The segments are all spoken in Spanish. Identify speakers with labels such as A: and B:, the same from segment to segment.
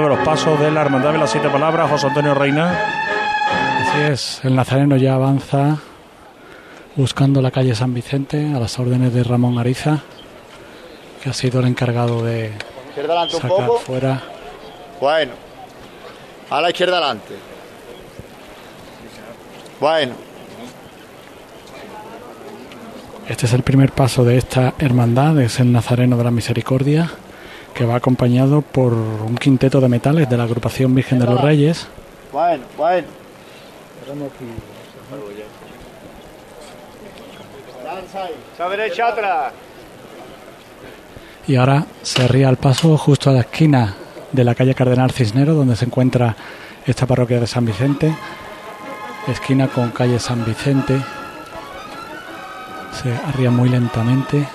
A: de los pasos de la Hermandad de las Siete Palabras, José Antonio Reina.
B: Así es, el nazareno ya avanza buscando la calle San Vicente a las órdenes de Ramón Ariza, que ha sido el encargado de sacar fuera.
C: Bueno, a la izquierda adelante. Bueno.
B: Este es el primer paso de esta hermandad, es el Nazareno de la Misericordia que va acompañado por un quinteto de metales de la agrupación Virgen de los Reyes.
C: Bueno, bueno.
B: Y ahora se ría el paso justo a la esquina de la calle Cardenal Cisnero, donde se encuentra esta parroquia de San Vicente. Esquina con calle San Vicente. Se arría muy lentamente.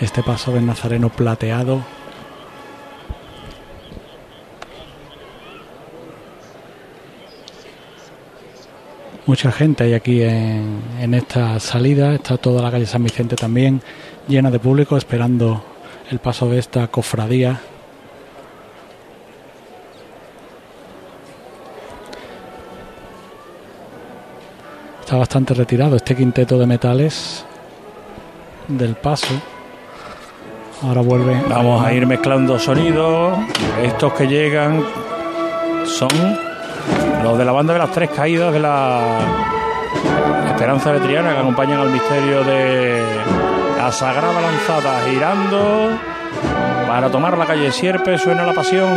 B: Este paso del Nazareno plateado. Mucha gente hay aquí en, en esta salida, está toda la calle San Vicente también llena de público esperando el paso de esta cofradía está bastante retirado este quinteto de metales del paso. Ahora vuelve.
A: Vamos a ir mezclando sonidos. Estos que llegan son los de la banda de las tres caídas de la Esperanza de Triana que acompañan al misterio de la Sagrada Lanzada girando para tomar la calle Sierpe. Suena la pasión.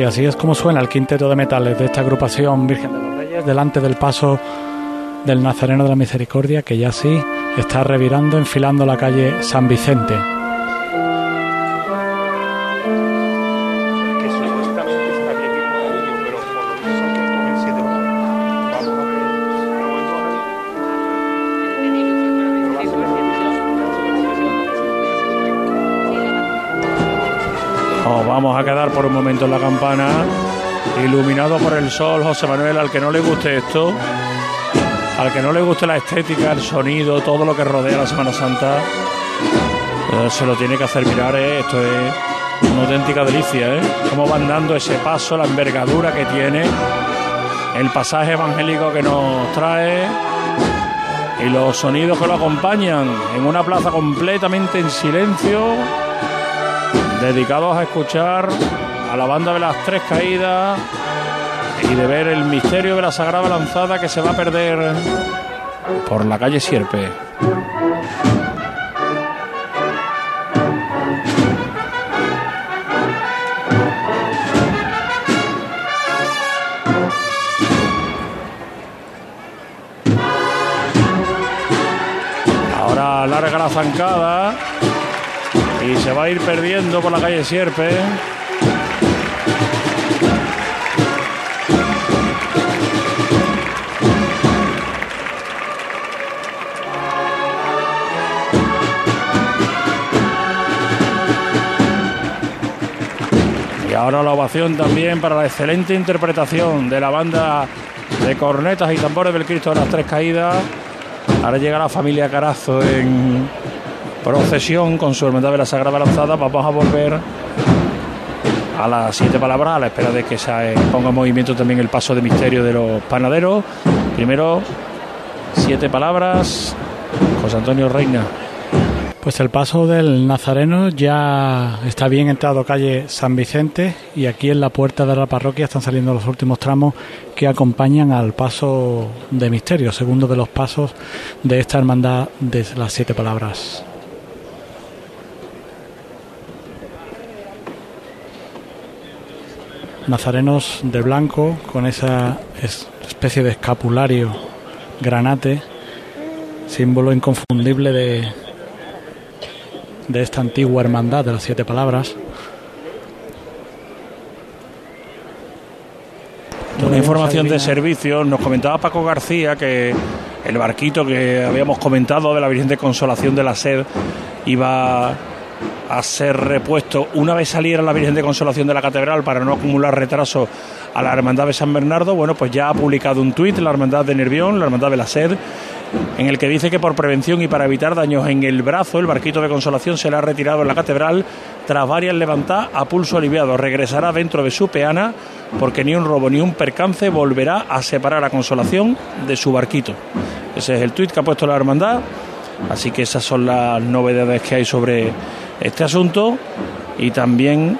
B: Sí, así es como suena el quinteto de metales de esta agrupación Virgen de los Reyes delante del paso del Nazareno de la Misericordia que ya sí está revirando, enfilando la calle San Vicente.
A: Vamos a quedar por un momento en la campana, iluminado por el sol, José Manuel, al que no le guste esto, al que no le guste la estética, el sonido, todo lo que rodea la Semana Santa, eh, se lo tiene que hacer mirar, eh. esto es una auténtica delicia, ¿eh? Cómo van dando ese paso, la envergadura que tiene, el pasaje evangélico que nos trae y los sonidos que lo acompañan en una plaza completamente en silencio dedicados a escuchar a la banda de las tres caídas y de ver el misterio de la Sagrada Lanzada que se va a perder por la calle Sierpe. Ahora larga la zancada y se va a ir perdiendo por la calle Sierpe. Y ahora la ovación también para la excelente interpretación de la banda de cornetas y tambores del Cristo de las Tres Caídas. Ahora llega la familia Carazo en procesión con su hermandad de la Sagrada Lanzada. Vamos a volver a las siete palabras a la espera de que se ponga en movimiento también el paso de misterio de los panaderos. Primero, siete palabras. José Antonio Reina.
B: Pues el paso del Nazareno ya está bien entrado calle San Vicente y aquí en la puerta de la parroquia están saliendo los últimos tramos que acompañan al paso de misterio, segundo de los pasos de esta hermandad de las siete palabras. Nazarenos de blanco con esa especie de escapulario granate símbolo inconfundible de, de esta antigua hermandad de las siete palabras.
A: Una información de servicio, nos comentaba Paco García que el barquito que habíamos comentado de la Virgen de Consolación de la Sed iba a ser repuesto una vez saliera la Virgen de Consolación de la Catedral para no acumular retraso a la Hermandad de San Bernardo. Bueno, pues ya ha publicado un tuit la Hermandad de Nervión, la Hermandad de la Sed, en el que dice que por prevención y para evitar daños en el brazo, el barquito de consolación será ha retirado en la catedral tras varias levantadas a pulso aliviado. Regresará dentro de su peana porque ni un robo ni un percance volverá a separar a consolación de su barquito. Ese es el tuit que ha puesto la hermandad. Así que esas son las novedades que hay sobre este asunto y también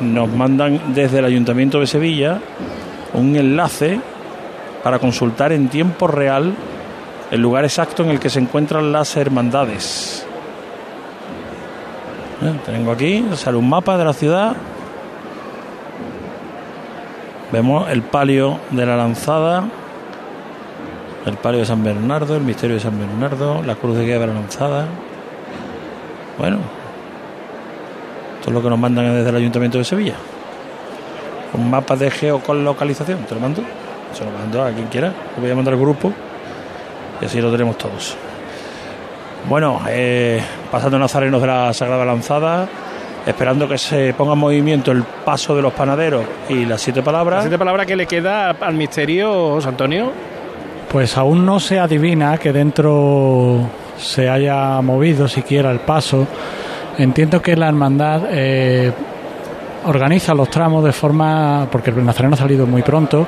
A: nos mandan desde el Ayuntamiento de Sevilla un enlace para consultar en tiempo real el lugar exacto en el que se encuentran las hermandades. Eh, tengo aquí, sale un mapa de la ciudad. Vemos el palio de la lanzada, el palio de San Bernardo, el misterio de San Bernardo, la cruz de la lanzada. Bueno, esto es lo que nos mandan desde el Ayuntamiento de Sevilla. Un mapa de geolocalización, te lo mando. Se lo mando a quien quiera. Lo voy a mandar al grupo y así lo tenemos todos. Bueno, eh, pasando Nazarenos de la Sagrada Lanzada, esperando que se ponga en movimiento el paso de los panaderos y las siete palabras.
D: ¿Las siete palabras que le queda al misterio, José Antonio?
B: Pues aún no se adivina que dentro se haya movido siquiera el paso. Entiendo que la hermandad eh, organiza los tramos de forma, porque el Nazareno ha salido muy pronto,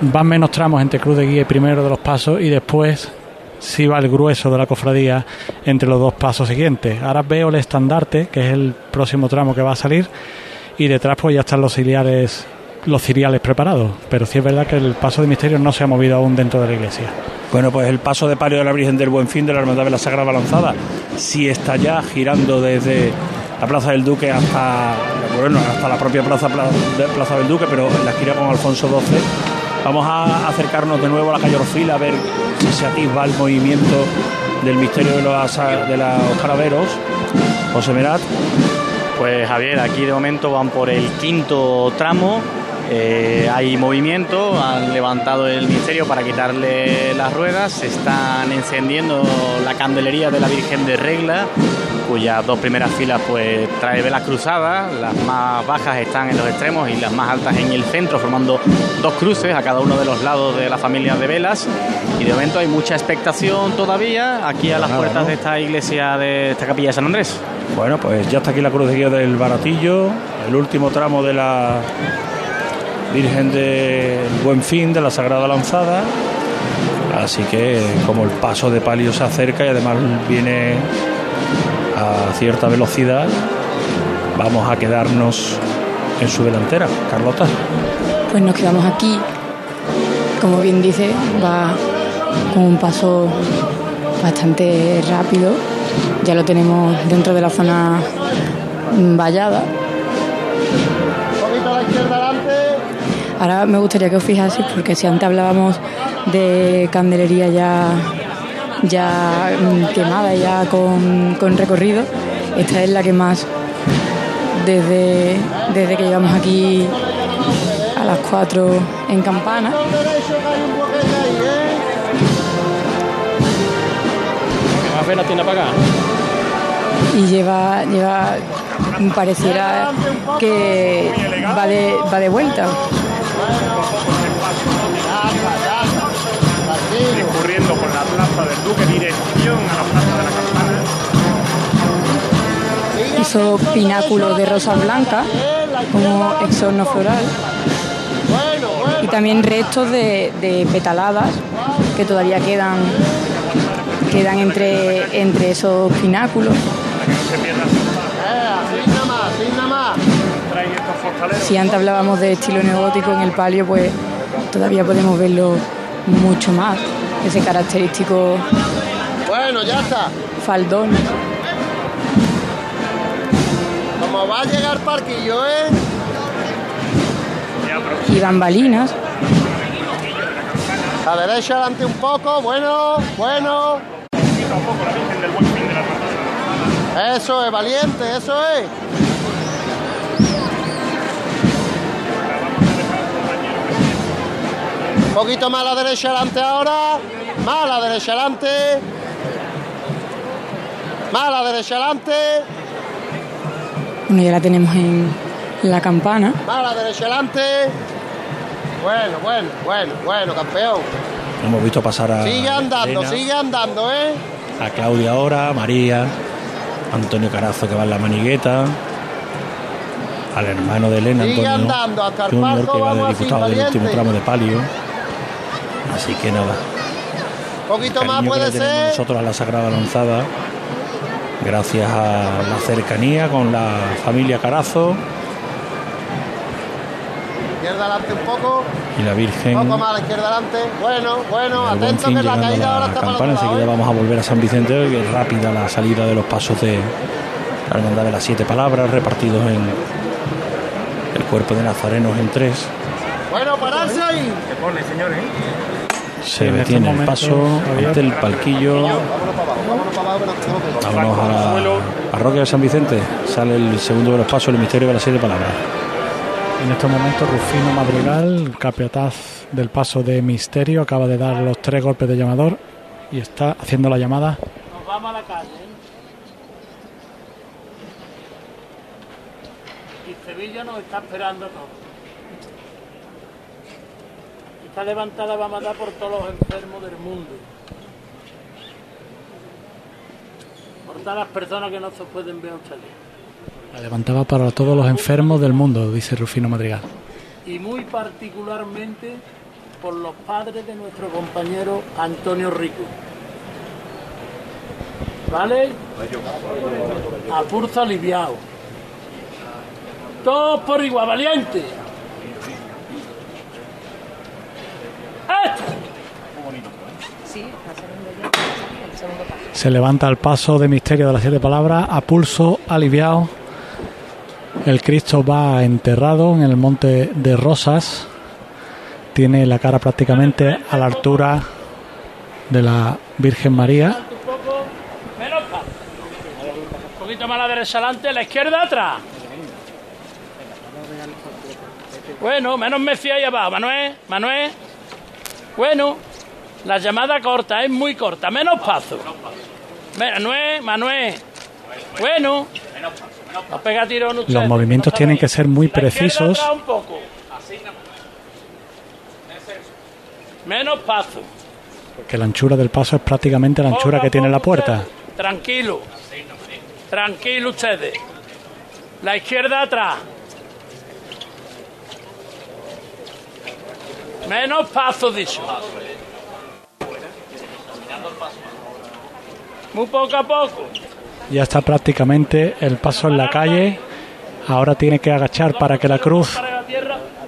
B: van menos tramos entre Cruz de Guía y primero de los pasos y después sí va el grueso de la cofradía entre los dos pasos siguientes. Ahora veo el estandarte, que es el próximo tramo que va a salir, y detrás pues ya están los ciliares los ciriales preparados, pero sí es verdad que el paso de misterio no se ha movido aún dentro de la iglesia.
A: Bueno, pues el paso de palio de la Virgen del Buen Fin de la Hermandad de la Sagrada Balanzada sí está ya girando desde la Plaza del Duque hasta, bueno, hasta la propia Plaza, Plaza del Duque, pero en la gira con Alfonso XII Vamos a acercarnos de nuevo a la calle Orfila a ver si se atisba el movimiento del misterio de los, de los caraveros. José Merat.
E: Pues Javier, aquí de momento van por el quinto tramo. Eh, hay movimiento, han levantado el misterio para quitarle las ruedas, se están encendiendo la candelería de la Virgen de Regla, cuyas dos primeras filas pues trae velas cruzadas, las más bajas están en los extremos y las más altas en el centro, formando dos cruces a cada uno de los lados de la familia de velas. Y de momento hay mucha expectación todavía aquí a las puertas de esta iglesia, de esta capilla de San Andrés.
A: Bueno, pues ya está aquí la cruz de guía del Baratillo, el último tramo de la Virgen del Buen Fin, de la Sagrada Lanzada. Así que como el paso de palio se acerca y además viene a cierta velocidad, vamos a quedarnos en su delantera. Carlota.
F: Pues nos quedamos aquí. Como bien dice, va con un paso bastante rápido. Ya lo tenemos dentro de la zona vallada. Ahora me gustaría que os fijaseis porque si antes hablábamos de candelería ya ya mm, quemada, ya con, recorrido. Esta es la que más, desde, desde que llegamos aquí a las 4 en campana. Y lleva, lleva, pareciera que va de, va de vuelta.
A: Discurriendo por la plaza del Duque, dirección a la plaza de la Campana.
F: Hizo pináculo de rosa blanca como exorno floral y también restos de, petaladas que todavía quedan quedan entre, entre esos pináculos. Si antes hablábamos de estilo neogótico en el palio, pues todavía podemos verlo mucho más. Ese característico.
C: Bueno, ya está.
F: Faldón.
C: Como va a llegar parquillo, ¿eh?
F: Y bambalinas.
C: La derecha adelante un poco, bueno, bueno. Eso es, valiente, eso es. Poquito más a la derecha adelante ahora. Más a la derecha adelante. Más a la derecha adelante.
F: Bueno, ya la tenemos en la campana.
C: Más a la derecha adelante. Bueno, bueno, bueno, bueno, campeón.
A: Hemos visto pasar a.
C: Sigue andando,
A: Elena,
C: sigue andando, ¿eh?
A: A Claudia ahora, María, Antonio Carazo que va en la manigueta, al hermano de Elena,
C: Sigue
A: Antonio
C: andando hasta el
A: Junior, que va de diputado del último tramo de palio. Así que nada.
C: Un poquito más puede ser.
A: nosotros a la Sagrada Lanzada, gracias a la cercanía con la familia Carazo
C: Izquierda adelante un poco.
A: y la Virgen.
C: Un poco más a la izquierda adelante. Bueno, bueno, atento
A: fin
C: que la
A: llegando
C: caída ahora
A: la
C: está para
A: campana,
C: otro
A: enseguida
C: ¿eh?
A: vamos a volver a San Vicente, que es rápida la salida de los pasos de la hermandad de las siete palabras, repartidos en el cuerpo de nazarenos en tres.
C: Bueno, pararse ahí.
A: Se
B: en estos
A: detiene el paso ante el palquillo.
C: Vámonos
A: a la parroquia de San Vicente. Sale el segundo de los pasos, el misterio de las siete palabras.
B: En estos momentos Rufino Madrigal, capataz del paso de Misterio, acaba de dar los tres golpes de llamador y está haciendo la llamada.
G: Nos vamos a la calle. ¿eh? Y Sevilla nos está esperando Esta levantada va a matar por todos los enfermos del mundo. Por todas las personas que no se pueden ver a.
B: La levantaba para todos los enfermos del mundo, dice Rufino Madrigal.
G: y muy particularmente por los padres de nuestro compañero Antonio Rico. ¿Vale? A pulso aliviado. Todos por igual, valiente. ¡Este!
B: Se levanta al paso de Misterio de las siete palabras a pulso aliviado. El Cristo va enterrado en el monte de Rosas. Tiene la cara prácticamente a la altura de la Virgen María.
G: Un poquito más a la derecha adelante, la izquierda atrás. Bueno, menos Messi ahí abajo. Manuel, Manuel. Bueno, la llamada corta, es muy corta. Menos paso. Manuel, Manuel. Bueno. No pega tirón usted.
B: Los movimientos tienen que ser muy precisos.
G: un poco. Menos paso.
B: Que la anchura del paso es prácticamente la anchura que tiene la puerta.
G: ustedes. Tranquilo. Tranquilo ustedes. La izquierda atrás. Menos paso, dicho. Muy poco a poco.
B: Ya está prácticamente el paso en la calle. Ahora tiene que agachar para que la cruz
G: la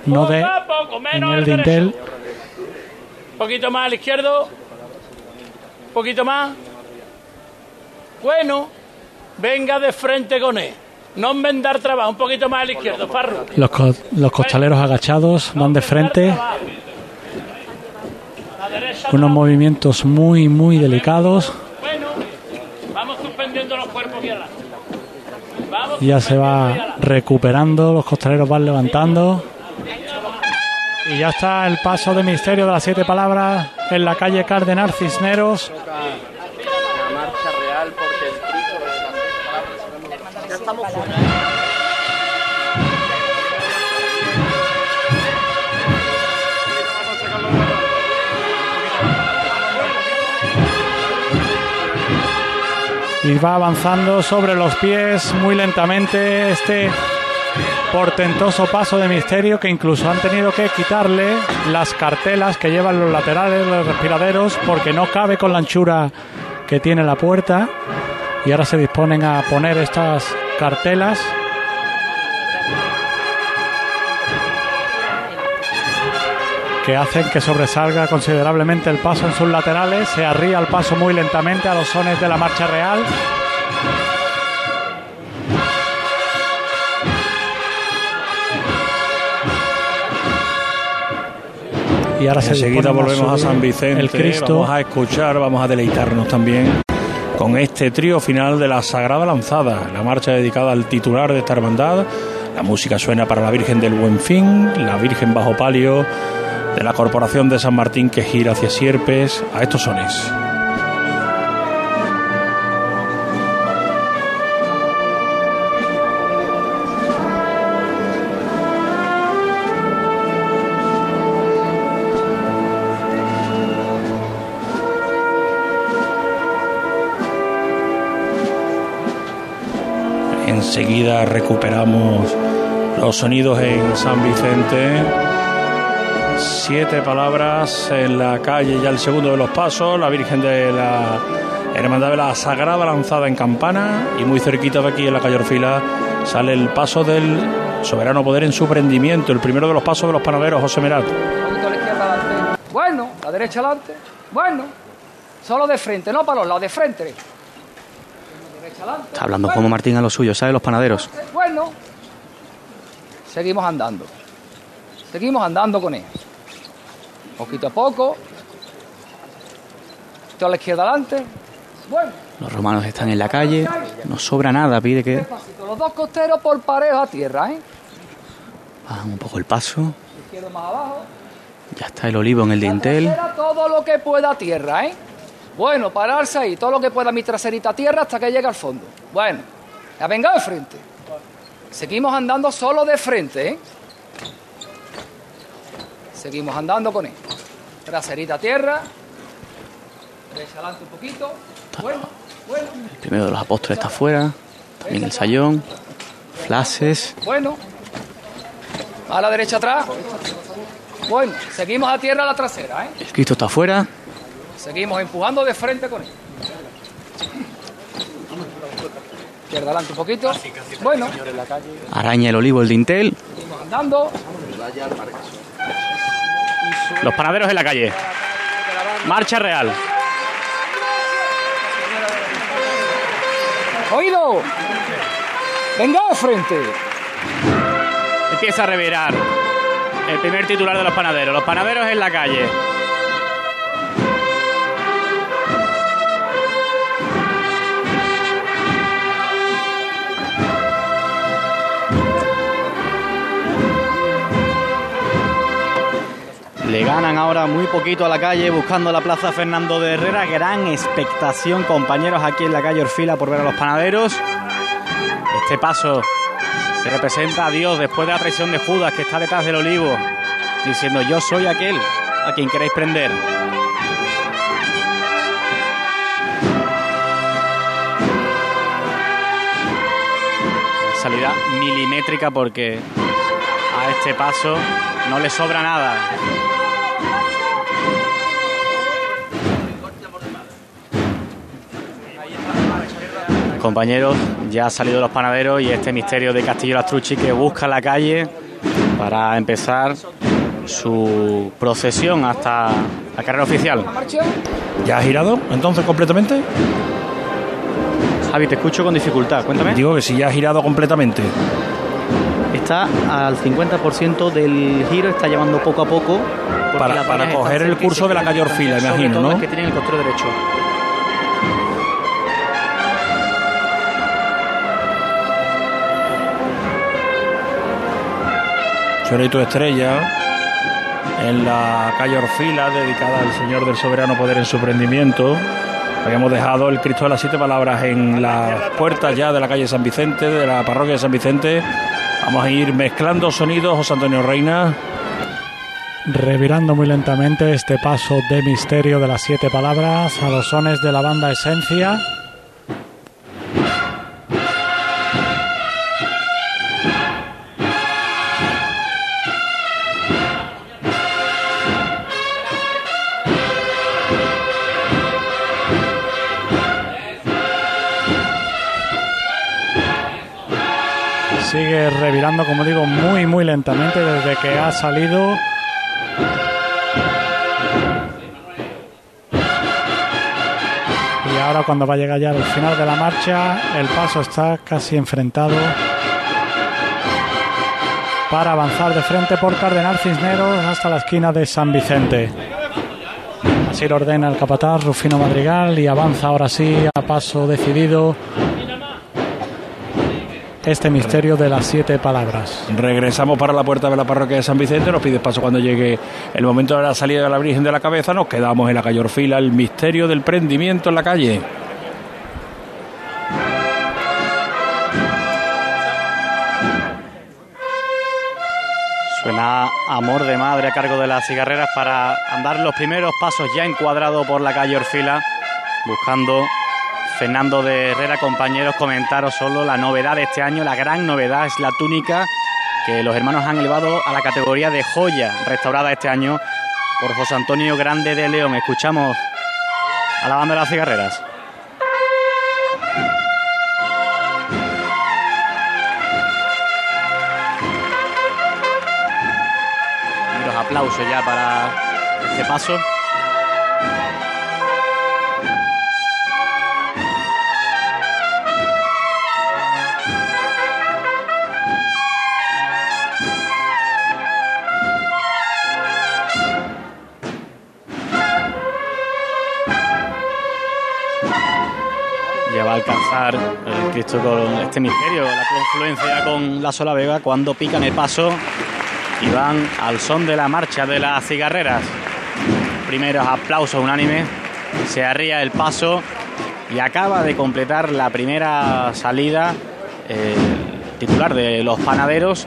B: no dé
G: a poco,
B: en el dintel.
G: Un poquito más al izquierdo. Un poquito más. Bueno, venga de frente con él. No en dar trabajo. Un poquito más al izquierdo, Farro.
B: Los, co- los costaleros agachados van de frente. Unos movimientos muy, muy delicados. Ya se va recuperando. Los costaleros van levantando. Y ya está el paso de misterio de las siete palabras en la calle Cardenal Cisneros. Y va avanzando sobre los pies muy lentamente este portentoso paso de misterio que incluso han tenido que quitarle las cartelas que llevan los laterales, los respiraderos, porque no cabe con la anchura que tiene la puerta. Y ahora se disponen a poner estas cartelas que hacen que sobresalga considerablemente el paso en sus laterales, se arría el paso muy lentamente a los sones de la marcha real. Y ahora se
A: Enseguida volvemos a San Vicente.
B: El Cristo.
A: Vamos a escuchar, vamos a deleitarnos también con este trío final de la Sagrada Lanzada, la marcha dedicada al titular de esta hermandad. La música suena para la Virgen del Buen Fin, la Virgen bajo palio de la Corporación de San Martín que gira hacia Sierpes, a estos sones. Enseguida recuperamos los sonidos en San Vicente. Siete palabras en la calle, ya el segundo de los pasos, la Virgen de la Hermandad de la Sagrada lanzada en campana y muy cerquita de aquí en la calle Orfila sale el paso del soberano poder en su prendimiento, el primero de los pasos de los panaderos, José Merat.
H: Bueno, la derecha adelante. Bueno, solo de frente, no para los lados, de frente.
E: Está hablando Juan Martín a lo suyo, ¿sabe? Los panaderos.
H: Bueno, seguimos andando. Seguimos andando con él. Poquito a poco. A la izquierda adelante. Bueno,
E: Los romanos están en la calle, no sobra nada, pide que.
H: Los dos costeros por pareja a tierra, ¿eh?
E: bajan un poco el paso.
H: Izquierdo más abajo.
E: Ya está el olivo en el dintel.
H: Todo lo que pueda a tierra, ¿eh? Bueno, pararse ahí, todo lo que pueda mi traserita a tierra hasta que llegue al fondo. Bueno, ya venga de frente. Seguimos andando solo de frente, ¿eh? Seguimos andando con él. Traserita a tierra. Derecha adelante un poquito. Bueno, bueno,
E: El primero de los apóstoles está afuera. También el sayón. Flashes.
H: bueno. A la derecha atrás. Bueno, seguimos a tierra la trasera, ¿eh?
E: El Cristo está afuera.
H: Seguimos empujando de frente con él. Izquierda adelante un poquito. Bueno,
E: Araña el olivo el dintel.
H: seguimos andando.
E: Los panaderos en la calle. Marcha real.
H: ¡Oído! ¡Venga de frente!
E: Empieza a revirar. El primer titular de los panaderos. Los panaderos en la calle. Le ganan ahora muy poquito a la calle buscando la plaza Fernando de Herrera. Gran expectación, compañeros, aquí en la calle Orfila por ver a los panaderos. Este paso que representa a Dios después de la traición de Judas que está detrás del olivo, diciendo yo soy aquel a quien queréis prender. Salida milimétrica porque a este paso no le sobra nada. Compañeros, ya han salido los panaderos y este misterio de Castillo Lastrucci que busca la calle para empezar su procesión hasta la carrera oficial.
A: ¿Ya ha girado entonces completamente?
E: Javi, te escucho con dificultad, cuéntame.
A: Digo que si ya ha girado completamente.
E: Está al 50% del giro, está llevando poco a poco.
A: Para- para coger el curso de la calle Orfila, imagino, ¿no?
E: las que tienen el costero derecho.
A: Chorito Estrella en la calle Orfila, dedicada al Señor del Soberano Poder en su prendimiento. Habíamos dejado el Cristo de las Siete Palabras en las puertas ya de la calle San Vicente, de la parroquia de San Vicente. Vamos a ir mezclando sonidos, José Antonio Reina.
B: Revirando muy lentamente este paso de misterio de las siete palabras a los sones de la banda Esencia. Como digo, muy, muy lentamente desde que ha salido Y ahora cuando va a llegar ya al final de la marcha, el paso está casi enfrentado. para avanzar de frente por Cardenal Cisneros hasta la esquina de San Vicente. Así lo ordena el capataz Rufino Madrigal y avanza ahora sí a paso decidido este misterio de las siete palabras.
A: Regresamos para la puerta de la parroquia de San Vicente, nos pide paso cuando llegue el momento de la salida de la Virgen de la Cabeza, nos quedamos en la calle Orfila, el misterio del prendimiento en la calle.
E: Suena Amor de Madre a cargo de las cigarreras para andar los primeros pasos ya encuadrado por la calle Orfila, buscando Fernando de Herrera, compañeros, comentaros solo la novedad de este año, la gran novedad es la túnica que los hermanos han elevado a la categoría de joya, restaurada este año por José Antonio Grande de León. Escuchamos a la banda de las cigarreras. Los aplausos ya para este paso. El Cristo con este misterio, la confluencia con la sola vega cuando pican el paso y van al son de la marcha de las cigarreras. Primeros aplausos unánimes, se arría el paso y acaba de completar la primera salida eh, titular de los panaderos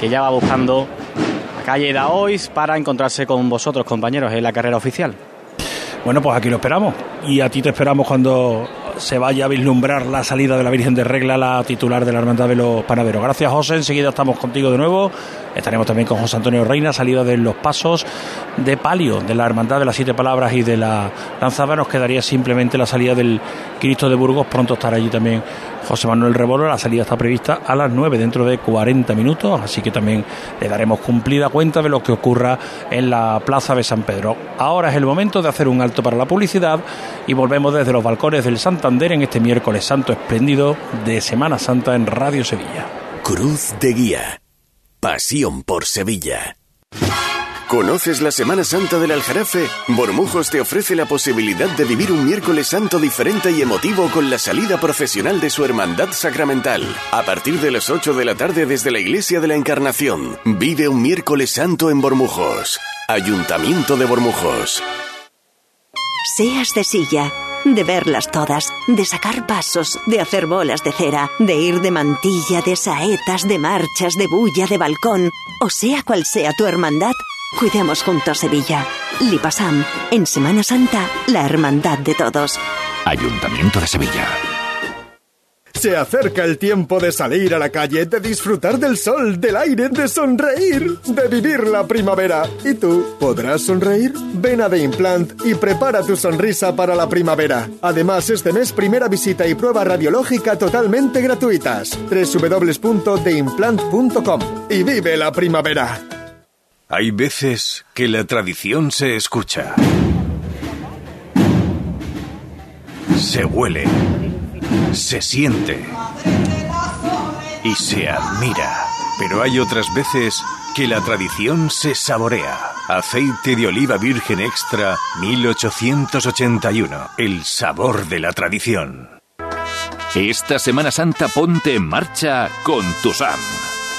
E: que ya va buscando la calle Daois para encontrarse con vosotros compañeros en la carrera oficial.
A: Bueno, pues aquí lo esperamos. Y a ti te esperamos cuando se vaya a vislumbrar la salida de la Virgen de Regla, la titular de la Hermandad de los Panaderos. Gracias, José. Enseguida estamos contigo de nuevo. Estaremos también con José Antonio Reina, salida de los pasos de palio de la Hermandad de las Siete Palabras y de la Lanzada. Nos quedaría simplemente la salida del Cristo de Burgos. Pronto estará allí también José Manuel Rebolo. La salida está prevista a las 9, dentro de 40 minutos. Así que también le daremos cumplida cuenta de lo que ocurra en la Plaza de San Pedro. Ahora es el momento de hacer un alto para la publicidad y volvemos desde los balcones del Santander en este miércoles santo espléndido de Semana Santa en Radio Sevilla.
I: Cruz de Guía. Pasión por Sevilla. ¿Conoces la Semana Santa del Aljarafe? Bormujos te ofrece la posibilidad de vivir un miércoles santo diferente y emotivo con la salida profesional de su hermandad sacramental. A partir de las 8 de la tarde desde la Iglesia de la Encarnación, vive un miércoles santo en Bormujos. Ayuntamiento de Bormujos.
J: Seas de silla, de verlas todas, de sacar pasos, de hacer bolas de cera, de ir de mantilla, de saetas, de marchas, de bulla, de balcón, o sea cual sea tu hermandad, cuidemos juntos Sevilla. Lipasam, en Semana Santa, la hermandad de todos.
K: Ayuntamiento de Sevilla.
L: Se acerca el tiempo de salir a la calle, de disfrutar del sol, del aire, de sonreír, de vivir la primavera. ¿Y tú podrás sonreír? Ven a The Implant y prepara tu sonrisa para la primavera. Además, este mes primera visita y prueba radiológica totalmente gratuitas. www.theimplant.com y vive la primavera.
I: Hay veces que la tradición se escucha. Se huele. Se siente. Y se admira. Pero hay otras veces que la tradición se saborea. Aceite de oliva virgen extra 1881. El sabor de la tradición.
K: Esta Semana Santa ponte en marcha con tu SAM.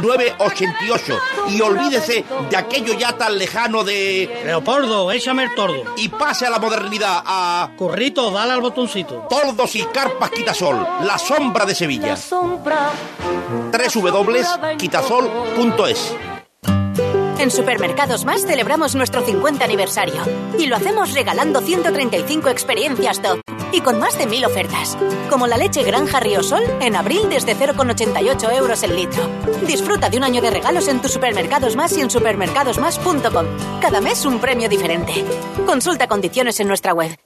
M: 8988. Y olvídese de aquello ya tan lejano de...
N: Leopoldo, échame el tordo.
M: Y pase a la modernidad, a...
N: Currito, dale al botoncito.
M: Tordos y carpas Quitasol, la sombra de Sevilla. www.quitasol.es
O: En Supermercados Más celebramos nuestro 50 aniversario y lo hacemos regalando 135 experiencias top y con más de 1000 ofertas, como la leche Granja Riosol en abril desde 0,88 euros el litro. Disfruta de un año de regalos en tus Supermercados Más y en supermercadosmás.com. Cada mes un premio diferente. Consulta condiciones en nuestra web.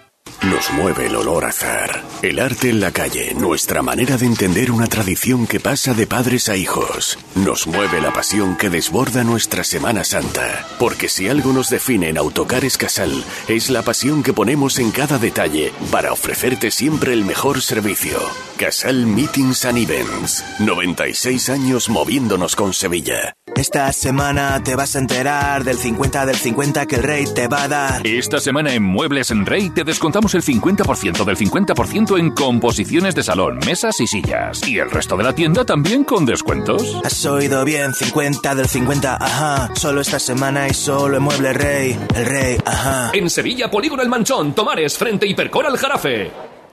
I: Nos mueve el olor a azar. El arte en la calle, nuestra manera de entender una tradición que pasa de padres a hijos. Nos mueve la pasión que desborda nuestra Semana Santa. Porque si algo nos define en Autocares Casal, es la pasión que ponemos en cada detalle para ofrecerte siempre el mejor servicio. Casal Meetings and Events. 96 años moviéndonos con Sevilla.
P: Esta semana te vas a enterar del 50 del 50 que el rey te va a dar.
K: Esta semana en Muebles en Rey te descontamos el 50% del 50% en composiciones de salón, mesas y sillas. Y el resto de la tienda también con descuentos.
P: Has oído bien, 50 del 50, ajá. Solo esta semana y solo en Muebles Rey. El rey, ajá.
Q: En Sevilla, Polígono El Manchón, Tomares, frente Hipercor al Jarafe.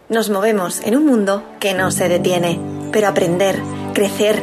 R: Nos movemos en un mundo que no se detiene, pero aprender, crecer,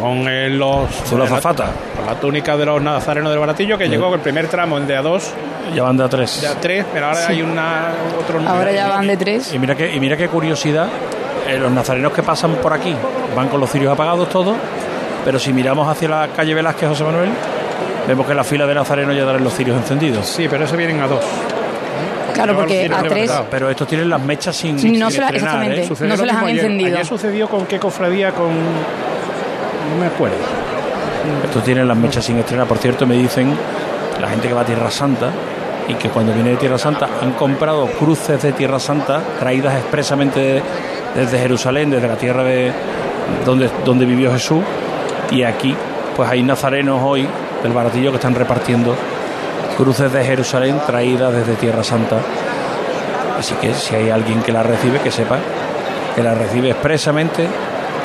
D: Con el- los.
A: Azul azafata.
D: Con la túnica de los nazarenos del baratillo que
A: Sí.
D: llegó el primer tramo en de A2,
A: Ya van de a tres.
D: de A3, pero ahora
A: Sí.
D: hay una, otro.
F: Ahora ya van de tres.
A: Y mira qué, y mira qué curiosidad, eh, los nazarenos que pasan por aquí van con los cirios apagados todos, pero si miramos hacia la calle Velázquez José Manuel, vemos que la fila de nazarenos ya traen los cirios encendidos.
D: Sí, pero eso vienen a dos.
F: Claro, porque a tres.
A: Pero estos tienen las mechas sin,
F: Sí, no
A: sin
F: se la-
A: estrenar,
F: exactamente.
A: ¿eh?
F: No se las han
D: Ayer-
F: encendido.
D: Ayer sucedió con qué cofradía, con. No me acuerdo.
A: Estos tienen las mechas sin estrenar. Por cierto, me dicen la gente que va a Tierra Santa y que cuando viene de Tierra Santa han comprado cruces de Tierra Santa traídas expresamente desde Jerusalén, desde la tierra de donde, donde vivió Jesús. Y aquí, pues hay nazarenos hoy del baratillo que están repartiendo cruces de Jerusalén traídas desde Tierra Santa. Así que si hay alguien que la recibe, que sepa que la recibe expresamente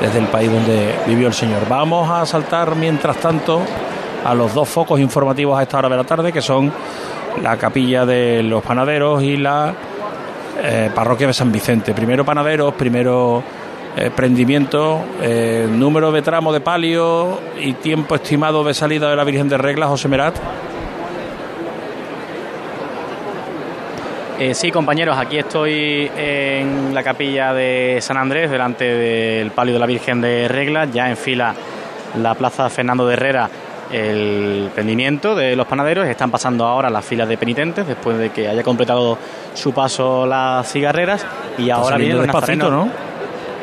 A: desde el país donde vivió el Señor. Vamos a saltar mientras tanto a los dos focos informativos a esta hora de la tarde, que son la capilla de los panaderos y la eh, parroquia de San Vicente. Primero panaderos, primero eh, prendimiento, eh, número de tramo de palio y tiempo estimado de salida de la Virgen de Regla, José Merat.
E: Eh, sí, compañeros, aquí estoy en la capilla de San Andrés, delante del palio de la Virgen de Regla, ya en fila la plaza Fernando de Herrera, el prendimiento de los panaderos. Están pasando ahora las filas de penitentes después de que haya completado su paso las cigarreras y ahora los
A: despacito,
E: nazarenos.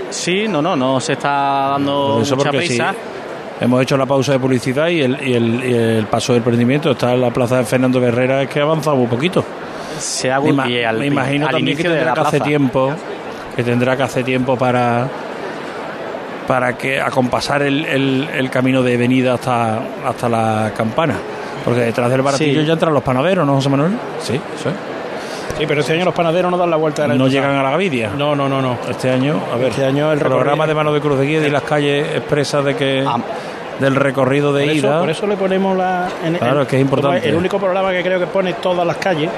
E: Sí, no, no, no se está dando mucha prisa.
A: sí, hemos hecho la pausa de publicidad y el, y el- y el paso del prendimiento está en la plaza de Fernando Herrera, es que ha avanzado un poquito.
E: Se ha
A: me,
E: al-
A: me imagino
E: al
A: también que tendrá que hacer
E: plaza.
A: tiempo, que tendrá que hacer tiempo para para que acompasar el, el- el camino de venida hasta, hasta la campana. Porque detrás del baratillo
D: Sí.
A: ya entran los panaderos, ¿no, José Manuel? Sí, eso es.
D: Sí, pero este año los panaderos no dan la vuelta de la
A: No llegan a la Gavidia.
D: No, no, no, no.
A: Este año, a ver,
D: Este año el
A: programa de mano de Cruz de Guía y las calles expresas de que del recorrido de
D: por eso,
A: ida.
D: por eso le ponemos la. en-
A: Claro,
D: en-
A: es que es importante.
D: El único programa que creo que pone todas las calles.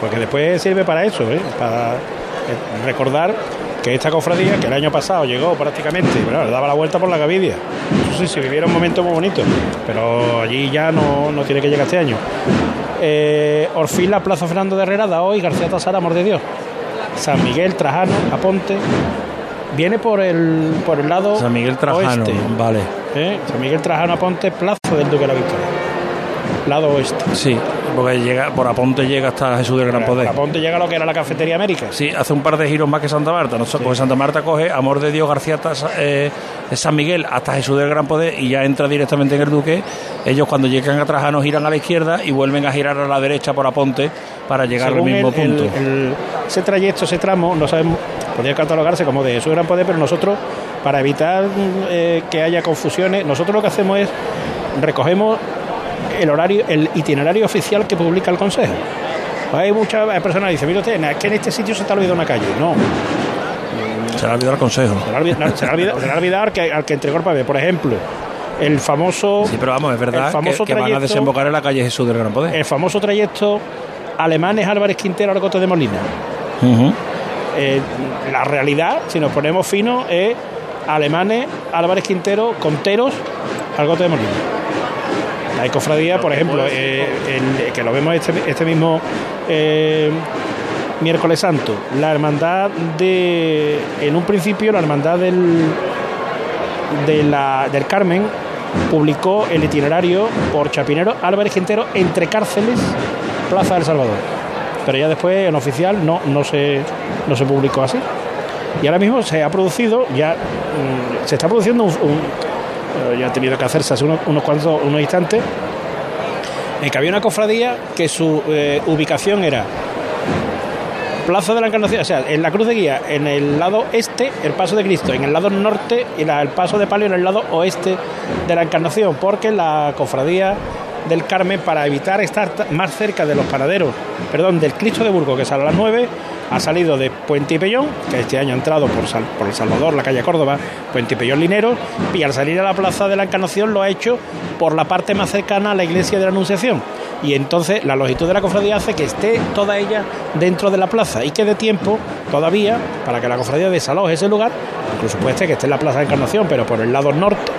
D: Porque después sirve para eso, ¿eh? para eh, recordar que esta cofradía, que el año pasado llegó prácticamente, bueno, daba la vuelta por la Gavidia. Eso sí, se viviera un momento muy bonito, pero allí ya no, no tiene que llegar este año. Eh, Orfila, Plaza Fernando de Herrera, da hoy García Tasara, Amor de Dios. San Miguel, Trajano, Aponte. Viene por el, por el lado
A: San Miguel Trajano,
D: oeste.
A: vale.
D: ¿eh? San Miguel Trajano, Aponte, Plaza del Duque de la Victoria. Lado oeste.
A: Sí, porque llega por Aponte llega hasta Jesús del Gran
D: Por
A: Poder.
D: Aponte llega a lo que era la Cafetería América.
A: Sí, hace un par de giros más que Santa Marta. ¿no? Porque Santa Marta coge Amor de Dios García Tasa- eh, San Miguel hasta Jesús del Gran Poder y ya entra directamente en el Duque. Ellos cuando llegan a Trajano giran a la izquierda y vuelven a girar a la derecha por Aponte para llegar
D: Según
A: al mismo
D: el-
A: punto.
D: el- el- ese trayecto, ese tramo, no sabemos, podría catalogarse como de su gran poder, pero nosotros, para evitar eh, que haya confusiones, nosotros lo que hacemos es recogemos el horario, el itinerario oficial que publica el Consejo. Hay muchas personas que dicen, mire usted, es que en este sitio se te ha olvidado una calle. No,
A: Se le ha olvidado el consejo.
D: se le ha olvidado, se le ha olvidado- se le ha olvidado al que, al que entregó el papel. Por ejemplo, el famoso.
A: Sí, pero vamos, es
D: el
A: verdad que,
D: famoso
A: que van a desembocar en la calle Jesús del Gran Poder.
D: El famoso trayecto Alemanes Álvarez Quintero Argote de Molina. Eh, la realidad, si nos ponemos finos, es Alemanes, Álvarez Quintero, Conteros, Algote de Molina. Hay cofradía, por ejemplo, eh, el- que lo vemos este, este mismo eh, miércoles santo, la hermandad de, en un principio, la hermandad del, de la, del Carmen publicó el itinerario por Chapinero Álvarez Quintero entre cárceles, Plaza del Salvador. Pero ya después en oficial no, no, se, no se publicó así. Y ahora mismo se ha producido, ya mm, se está produciendo un, un- eh, ya ha tenido que hacerse hace unos, cuantos unos instantes, en que había una cofradía que su eh, ubicación era Plaza de la Encarnación, o sea, en la Cruz de Guía, en el lado este, el Paso de Cristo, en el lado norte y la- el Paso de Palio en el lado oeste de la Encarnación, porque la cofradía del Carmen, para evitar estar ta- más cerca de los panaderos, perdón, del Cristo de Burgos, que sale a las 9, ha salido de Puente y Pellón, que este año ha entrado por, El Salvador, la calle Córdoba, Puente y Pellón Linero, y al salir a la Plaza de la Encarnación lo ha hecho por la parte más cercana a la iglesia de la Anunciación. Y entonces la longitud de la cofradía hace que esté toda ella dentro de la plaza y que dé tiempo todavía para que la cofradía desaloje ese lugar, incluso puede ser que esté en la Plaza de Encarnación, pero por el lado norte,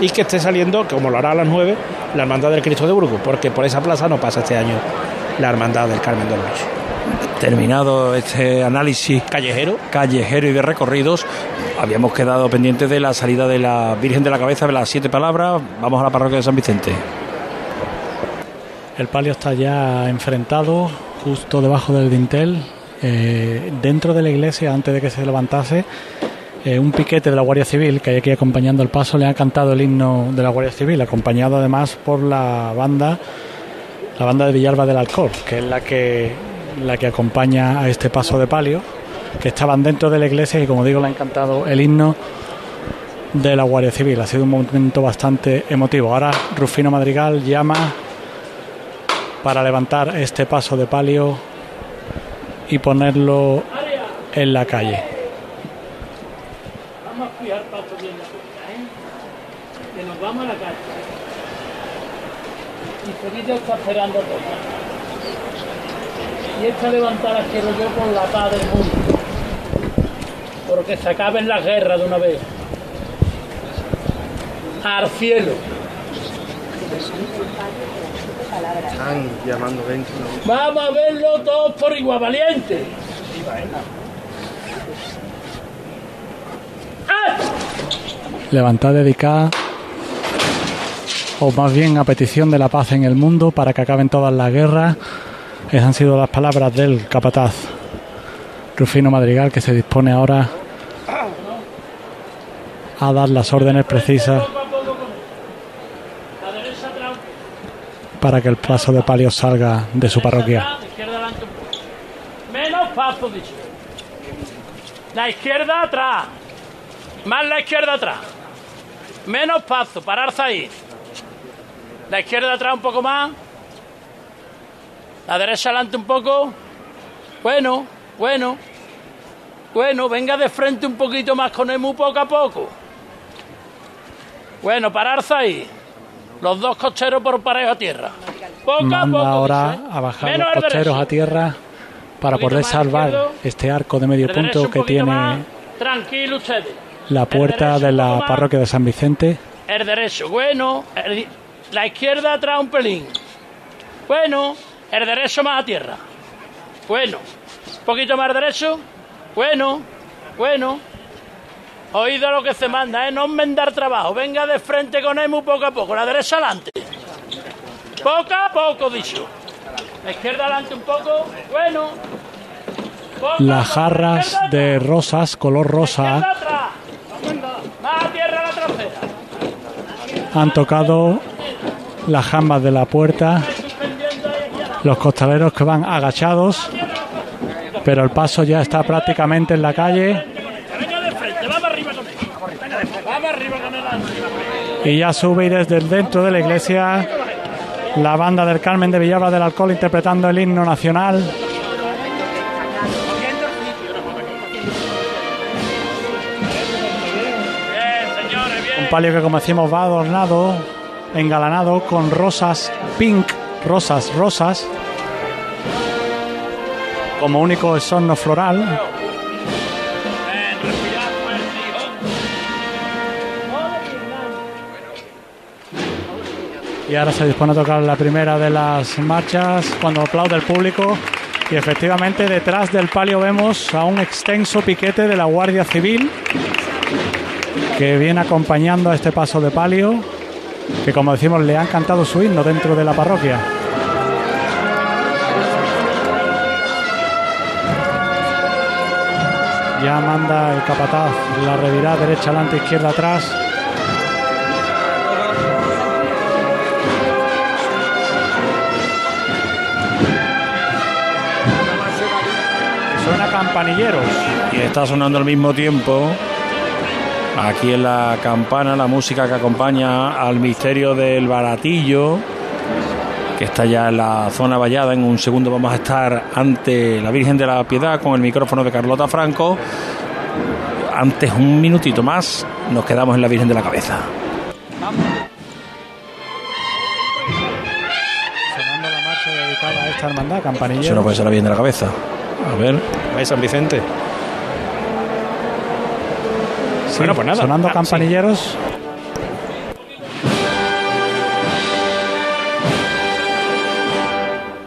D: y que esté saliendo, como lo hará a las 9, la Hermandad del Cristo de Burgos, porque por esa plaza no pasa este año la Hermandad del Carmen de Dolores.
A: Terminado este análisis
D: callejero,
A: callejero y de recorridos, habíamos quedado pendientes de la salida de la Virgen de la Cabeza de las siete palabras. Vamos a la parroquia de San Vicente.
B: El palio está ya enfrentado justo debajo del dintel. eh, dentro de la iglesia, antes de que se levantase, eh, un piquete de la Guardia Civil que hay aquí acompañando el paso le ha cantado el himno de la Guardia Civil, acompañado además por la banda, la banda de Villalba del Alcor, que es la que la que acompaña a este paso de palio, que estaban dentro de la iglesia y como digo le ha encantado el himno de la Guardia Civil. Ha sido un momento bastante emotivo. Ahora Rufino Madrigal llama para levantar este paso de palio y ponerlo en la calle.
G: Vamos a cuidar paso bien la cosa, ¿eh? Que nos vamos a la calle. Y está esperando todo. Y esta levantada quiero yo por la paz del mundo. Porque se acaben las guerras de una vez. Al cielo.
M: Están llamando dentro.
G: Vamos a verlo todos por igual valiente.
B: Levantada dedicada, o más bien a petición de la paz en el mundo para que acaben todas las guerras. Esas han sido las palabras del capataz Rufino Madrigal que se dispone ahora a dar las órdenes precisas para que el paso de palio salga de su parroquia.
G: Menos. La izquierda atrás. Más la izquierda atrás. Menos paso, pararse ahí. La izquierda atrás un poco más. La derecha adelante un poco. Bueno, bueno. Bueno, venga de frente un poquito más con él muy poco a poco. Bueno, pararse ahí. Los dos cocheros por parejo a tierra. Poco a
B: Manda
G: poco.
B: ahora
G: dice.
B: a bajar
G: Menos
B: los
G: el
B: cocheros a tierra para poder salvar este arco de medio
G: El
B: punto
G: un
B: que tiene.
G: Tranquilo ustedes.
B: la puerta de la parroquia de San Vicente.
G: El derecho, bueno. el- la izquierda atrás un pelín. Bueno. El derecho más a tierra. Bueno. Un poquito más derecho. Bueno. Bueno. Oído lo que se manda, ¿eh? No enmendar trabajo. Venga de frente con muy poco a poco. La derecha adelante. Poco a poco, dicho. La izquierda adelante un poco. Bueno. Poco
B: Las jarras de rosas, color rosa.
G: Más a tierra la trasera.
B: han tocado las jambas de la puerta. Los costaleros que van agachados, pero el paso ya está prácticamente en la calle y ya sube y desde el dentro de la iglesia la banda del Carmen de Villalba del Alcohol interpretando el himno nacional. Un palio que como decimos va adornado, engalanado con rosas pink, rosas, rosas, como único exorno floral. Y ahora se dispone a tocar la primera de las marchas cuando aplaude el público. Y efectivamente detrás del palio vemos a un extenso piquete de la Guardia Civil que viene acompañando a este paso de palio, que como decimos le han cantado su himno dentro de la parroquia. Ya manda el capataz la revirá derecha adelante, izquierda atrás. Suena campanilleros.
A: Y está sonando al mismo tiempo aquí en la campana la música que acompaña al misterio del baratillo que está ya en la zona vallada. En un segundo vamos a estar ante la Virgen de la Piedad con el micrófono de Carlota Franco. Antes un minutito más nos quedamos en la Virgen de la Cabeza.
B: Sonando la marcha dedicada a esta hermandad, campanilleros.
A: Eso no puede ser la Virgen de la Cabeza. A ver.
D: Ahí San Vicente.
B: Sí,
D: Bueno, pues nada.
B: Sonando
D: Ah,
B: campanilleros.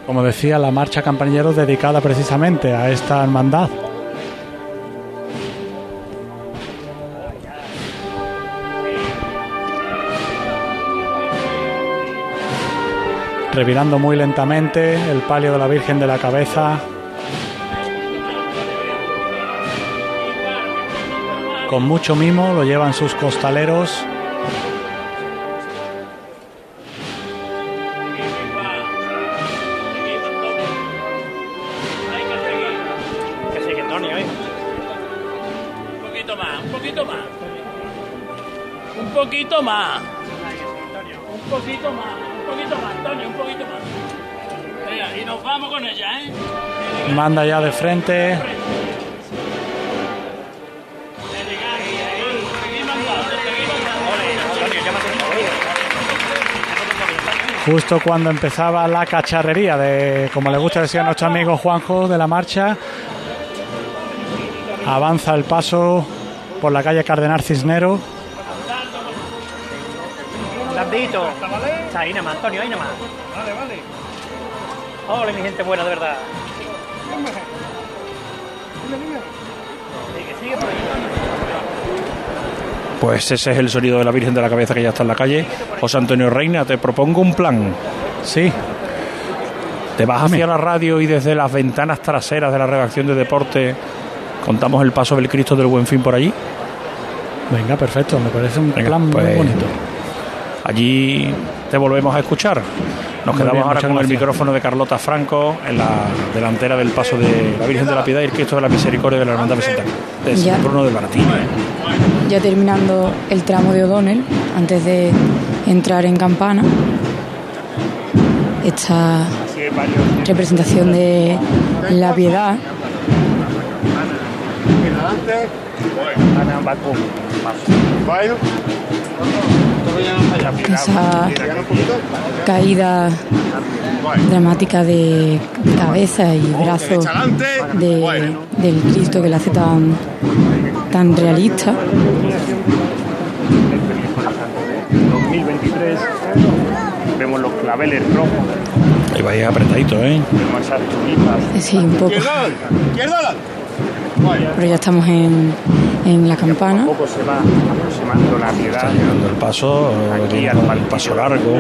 B: Como decía, la marcha campanilleros dedicada precisamente a esta hermandad. Revirando muy lentamente el palio de la Virgen de la Cabeza. Con mucho mimo lo llevan sus costaleros.
G: ¿eh? Un poquito más, un poquito más. Un poquito más. Un poquito más, un poquito más, Antonio, un poquito más. Venga, y nos vamos con ella, ¿eh?
B: Manda ya de frente. Justo cuando empezaba la cacharrería de, como le gusta decir a nuestro amigo Juanjo, de la marcha, avanza el paso por la calle Cardenal Cisnero.
S: Blandito. Ahí nada más, Antonio, ahí nada más. Vale, vale. Ole, mi gente buena, de verdad.
A: Pues ese es el sonido de la Virgen de la Cabeza que ya está en la calle. José Antonio Reina, te propongo un plan.
B: Sí.
A: Te vas hacia la radio y desde las ventanas traseras de la redacción de deporte contamos el paso del Cristo del Buen Fin por allí.
B: Venga, perfecto, me parece un
A: Venga,
B: plan muy
A: pues,
B: bonito.
A: Allí te volvemos a escuchar. Nos quedamos
B: bien,
A: ahora con el micrófono de Carlota Franco en la delantera del paso de la Virgen de la Piedad y el Cristo de la Misericordia de la Hermandad. De
F: Ya.
A: San Bruno del Baratillo.
F: Ya terminando el tramo de O'Donnell, antes de entrar en campana, esta representación de la piedad
D: Va con.
F: Esa caída dramática de cabeza y brazo de- del Cristo que la hace tan, tan realista.
D: 2023 vemos los claveles rojos,
A: Ahí vais apretadito, ¿eh?
D: vemos esas tulipas.
F: Sí, un poco.
T: Izquierda.
F: Pero ya estamos en, en la campana.
D: Poco se va aproximando la piedad.
A: Llegando el paso, el paso largo.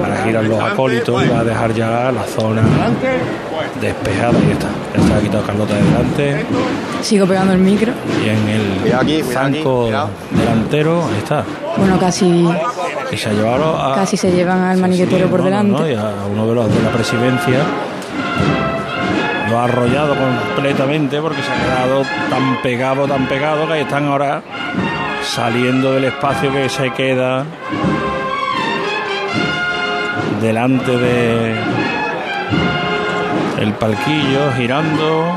A: Para girar los acólitos y va a dejar ya la zona despejada. Ahí está. Ya ha quitado Carlota de delante.
F: Sigo pegando el micro.
A: Y en el zanco delantero, ahí está.
F: Bueno, casi,
A: Y se ha llevado a,
F: casi se llevan al maniquetero por
A: no, no,
F: delante.
A: no, y a uno de los de la presidencia. Arrollado completamente porque se ha quedado tan pegado, tan pegado que están ahora saliendo del espacio que se queda delante de el palquillo girando.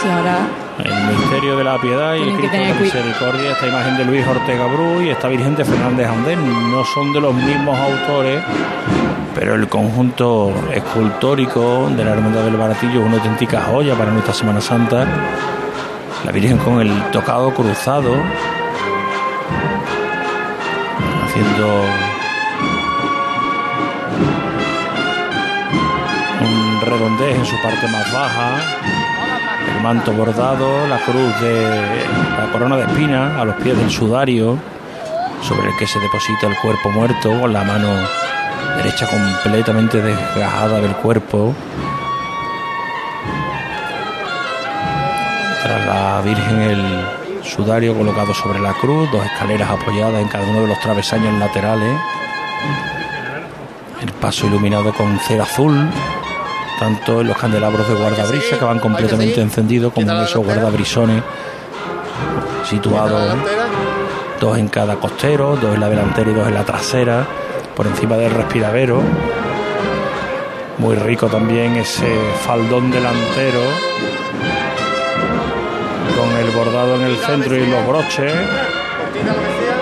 F: Sí, ahora
A: el misterio de la piedad y el
F: Tienen
A: Cristo de misericordia esta imagen de Luis Ortega Bru y esta Virgen de Fernández Andén. No son de los mismos autores pero el conjunto escultórico de la Hermandad del Baratillo es una auténtica joya para nuestra Semana Santa. La Virgen con el tocado cruzado haciendo un redondez en su parte más baja el manto bordado, la cruz de la corona de espina a los pies del sudario, sobre el que se deposita el cuerpo muerto, con la mano derecha completamente desgajada del cuerpo. Tras la Virgen el sudario colocado sobre la cruz, dos escaleras apoyadas en cada uno de los travesaños laterales. El paso iluminado con cera azul, tanto en los candelabros de guardabrisa que van completamente encendidos como en esos guardabrisones situados dos en cada costero, dos en la delantera y dos en la trasera, por encima del respiradero. Muy rico también ese faldón delantero con el bordado en el centro y los broches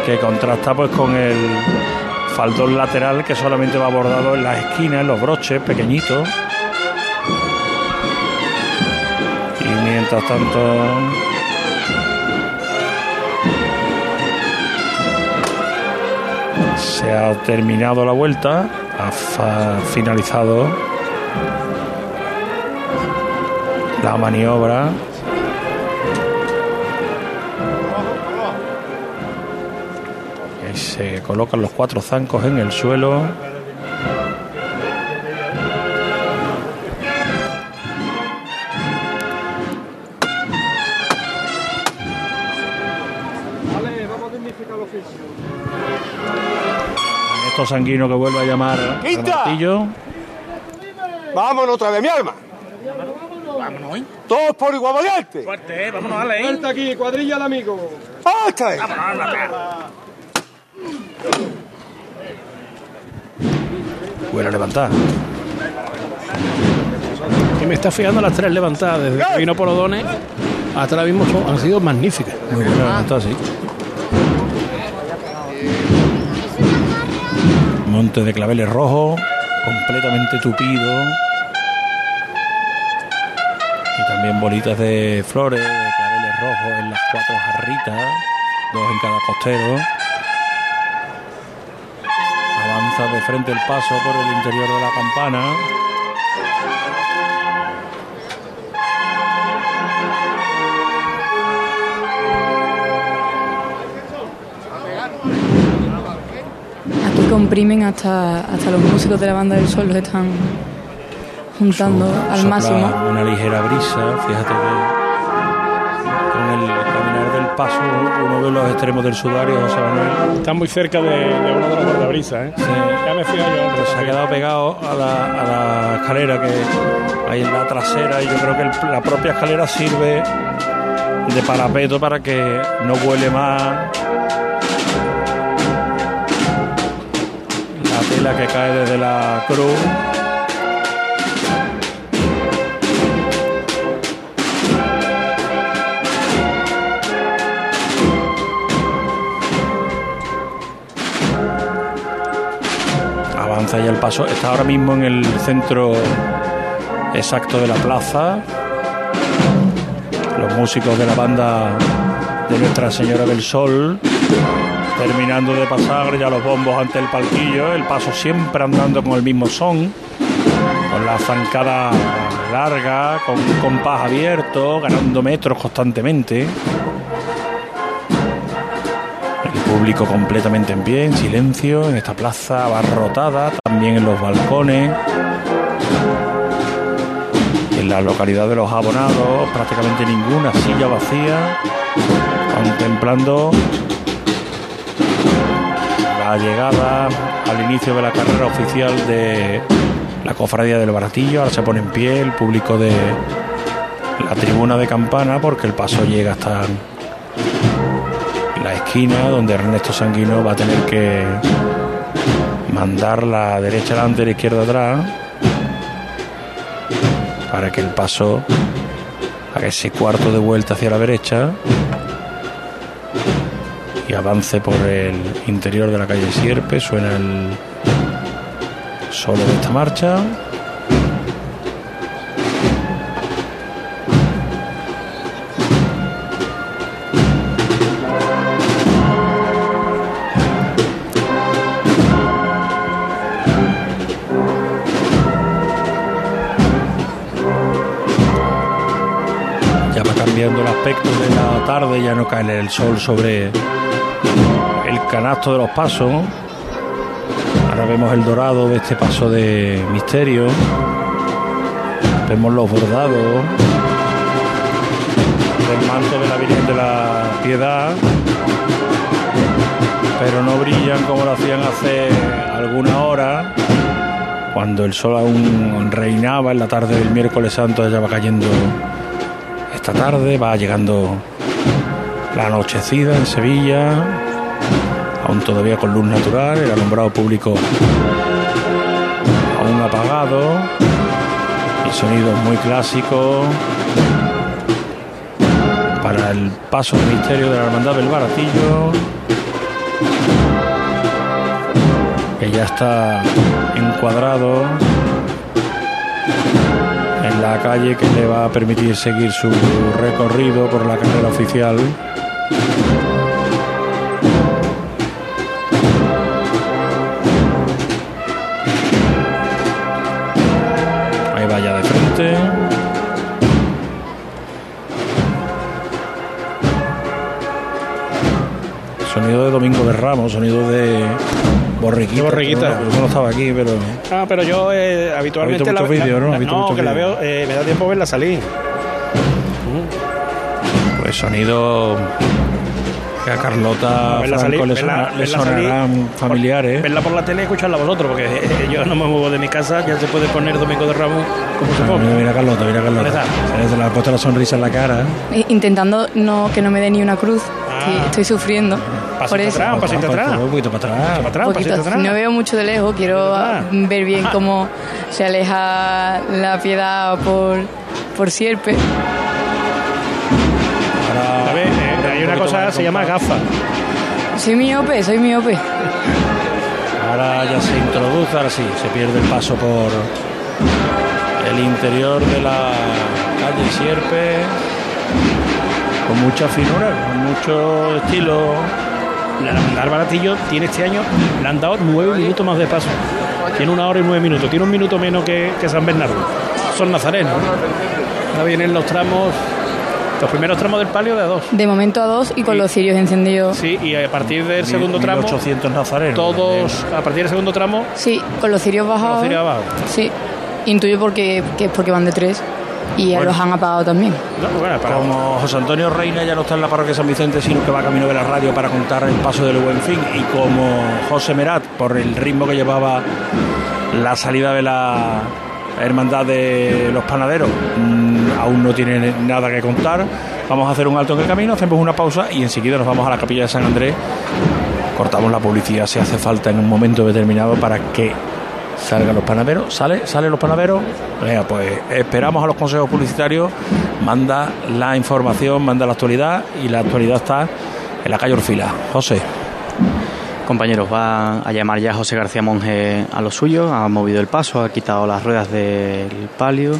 A: que contrasta pues con el faldón lateral que solamente va bordado en las esquinas, en los broches pequeñitos. Mientras tanto se ha terminado la vuelta, ha finalizado la maniobra. Se colocan los cuatro zancos en el suelo. Ernesto Sanguino que vuelve a llamar al.
T: Vámonos otra vez, mi alma. Vámonos. Todos por igual valiente.
D: Fuerte, eh, vámonos a leer.
T: Suelta aquí, cuadrilla al amigo. ¡Hasta ahí!
A: Vuelve a levantar.
D: Y me está fijando las tres levantadas desde que vino por Odones hasta ahora mismo son- han sido magníficas.
A: Muy bien levantado, sí. Monte de claveles rojo, completamente tupido. Y también bolitas de flores, de claveles rojos en las cuatro jarritas, dos en cada costero. Avanza de frente el paso por el interior de la campana.
F: Comprimen hasta, hasta los músicos de la banda del sol, los están juntando al máximo.
A: Una ligera brisa, fíjate que con el caminar del paso, uno de los extremos del sudario, José Manuel.
D: Está muy cerca de, de uno de los guardabrisas, ¿eh? Ya me fío yo.
A: Pero se ha quedado pegado a la, a la escalera que hay en la trasera y yo creo que el- la propia escalera sirve de parapeto para que no vuele más La que cae desde la cruz. Avanza ya el paso. Está ahora mismo en el centro exacto de la plaza. Los músicos de la banda de Nuestra Señora del Sol terminando de pasar ya los bombos ante el palquillo, el paso siempre andando con el mismo son, con la zancada larga, con un compás abierto, ganando metros constantemente. El público completamente en pie, en silencio, en esta plaza abarrotada, también en los balcones. En la localidad de los abonados, prácticamente ninguna silla vacía, contemplando la llegada al inicio de la carrera oficial de la cofradía del Baratillo. Ahora se pone en pie el público de la tribuna de campana porque el paso llega hasta la esquina donde Ernesto Sanguino va a tener que mandar la derecha delante y la izquierda atrás para que el paso haga ese cuarto de vuelta hacia la derecha y avance por el interior de la calle Sierpe. Suena el solo de esta marcha. Ya va cambiando el aspecto de la tarde, ya no cae el sol sobre el canasto de los pasos. Ahora vemos el dorado de este paso de misterio. Vemos los bordados del manto de la Virgen de la Piedad. Pero no brillan como lo hacían hace alguna hora. Cuando el sol aún reinaba en la tarde del miércoles santo, ya va cayendo esta tarde, va llegando la anochecida en Sevilla, aún todavía con luz natural, el alumbrado público aún apagado, y sonidos muy clásicos para el paso del misterio de la Hermandad del Baratillo, que ya está encuadrado en la calle que le va a permitir seguir su recorrido por la carrera oficial. Domingo de Ramos, sonido de Borriquita.
D: De Borriquita.
A: Yo no- yo no estaba aquí, pero
D: Ah, pero yo eh, habitualmente
A: Ha visto muchos vídeos, ¿no? Ha visto
D: que la
A: vídeos.
D: veo, eh, me da tiempo verla salir.
A: pues sonido que a Carlota
D: Verla
A: Franco
D: salir,
A: le,
D: verla-
A: suena- le sonarán
D: salir.
A: familiares.
D: Verla por la tele y escucharla vosotros, porque eh, yo no me muevo de mi casa, ya se puede poner Domingo de Ramos como se
A: Ah,
D: ponga.
A: Mira, mira Carlota, mira Carlota. Se le ha puesto la sonrisa en la cara.
F: Eh, Intentando no, que no me dé ni una cruz, que estoy sufriendo. Por eso.
D: atrás, un pasito atrás.
A: Un poquito para atrás.
D: Para atrás, pasito
F: poquito.
D: atrás.
F: No veo mucho de lejos, quiero ver bien cómo se aleja la piedad por, por Sierpe.
D: A ver, eh, hay una cosa se llama gafa.
F: Soy miope, soy miope.
A: Ahora ya se introduce, ahora sí, se pierde el paso por el interior de la calle Sierpe. Con mucha finura, con mucho estilo.
D: La Hermandad Baratillo tiene este año, le han dado nueve minutos más de paso. Tiene una hora y nueve minutos, tiene un minuto menos que, que San Bernardo. Son nazarenos. Ahora vienen los tramos, los primeros tramos del palio de a dos.
F: De momento a dos y con los cirios encendidos.
D: Sí, y a partir del segundo tramo,
A: 1800 nazarenos.
D: todos, a partir del segundo tramo,
F: Sí, con los cirios bajados.
D: los cirios abajo.
F: Sí, intuyo porque, que es porque van de tres y
A: Bueno.
F: los han apagado también.
D: No, bueno, para-
A: Como José Antonio Reina ya no está en la parroquia de San Vicente, sino que va camino de la radio para contar el paso del buen fin, y como José Merat, por el ritmo que llevaba la salida de la hermandad de los panaderos, mm, aún no tiene nada que contar, vamos a hacer un alto en el camino, hacemos una pausa y enseguida nos vamos a la capilla de San Andrés. Cortamos la publicidad si hace falta en un momento determinado para que salgan los panaderos. ¿Sale? ¿Salen los panaderos? Venga, pues esperamos a los consejos publicitarios. Manda la información, manda la actualidad y la actualidad está en la calle Orfila. José.
E: Compañeros, va a llamar ya José García Monge a lo suyo, ha movido el paso, ha quitado las ruedas del palio,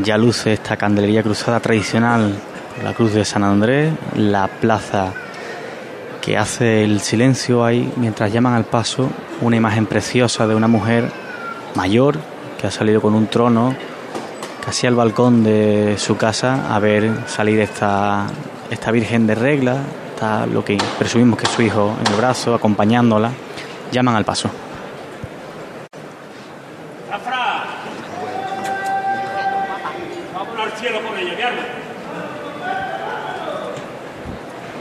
E: ya luce esta candelería cruzada tradicional, la cruz de San Andrés, la plaza que hace el silencio ahí mientras llaman al paso, una imagen preciosa de una mujer mayor que ha salido con un trono casi al balcón de su casa a ver salir esta, esta Virgen de regla, está lo que presumimos que es su hijo en el brazo, acompañándola, llaman al paso.
G: ¡Zafra! Vamos al cielo con ella, mi alma.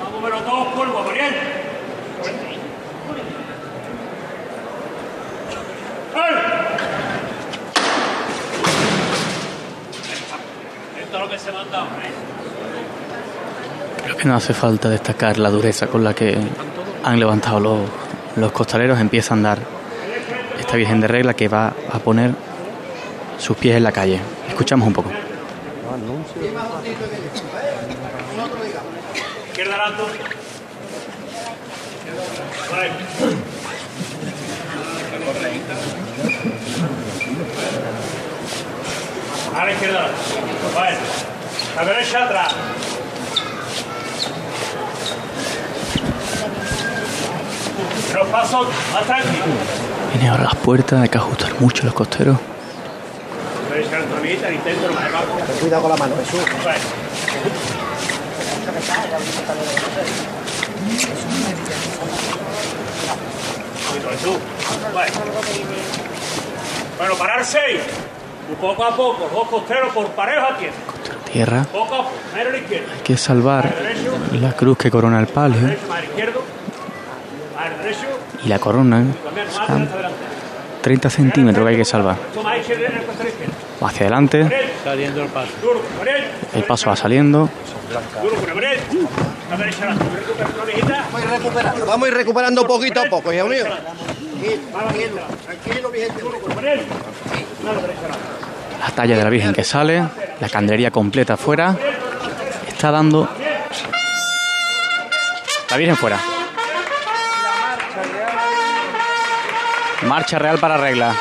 G: Vamos a verlo todos polvo, Mariel. Esto es lo que se manda, hombre.
E: Creo que no hace falta destacar la dureza con la que han levantado los, los costaleros. Empieza a andar esta Virgen de Regla que va a poner sus pies en la calle. Escuchamos un poco.
G: A la izquierda. A la derecha atrás. Pero paso más tranquilo.
E: Viene ahora las puertas, hay que ajustar mucho los costeros.
M: Cuidado con la mano, Jesús.
G: Bueno, pararse. Y poco a poco, dos costeros por pareja tiene.
E: Tierra.
G: Poco a poco.
E: Hay que salvar la cruz que corona el palio
G: Derecho, más izquierdo. Más derecho.
E: Y la corona.
G: Adelante, adelante.
E: 30 centímetros que hay que salvar. Hacia adelante,
G: Saliendo el paso.
E: El va saliendo.
M: Vamos a ir recuperando, poquito a poco.
G: La
E: talla de la Virgen que sale, la candelería completa fuera. Está dando. La Virgen fuera. Marcha real para regla.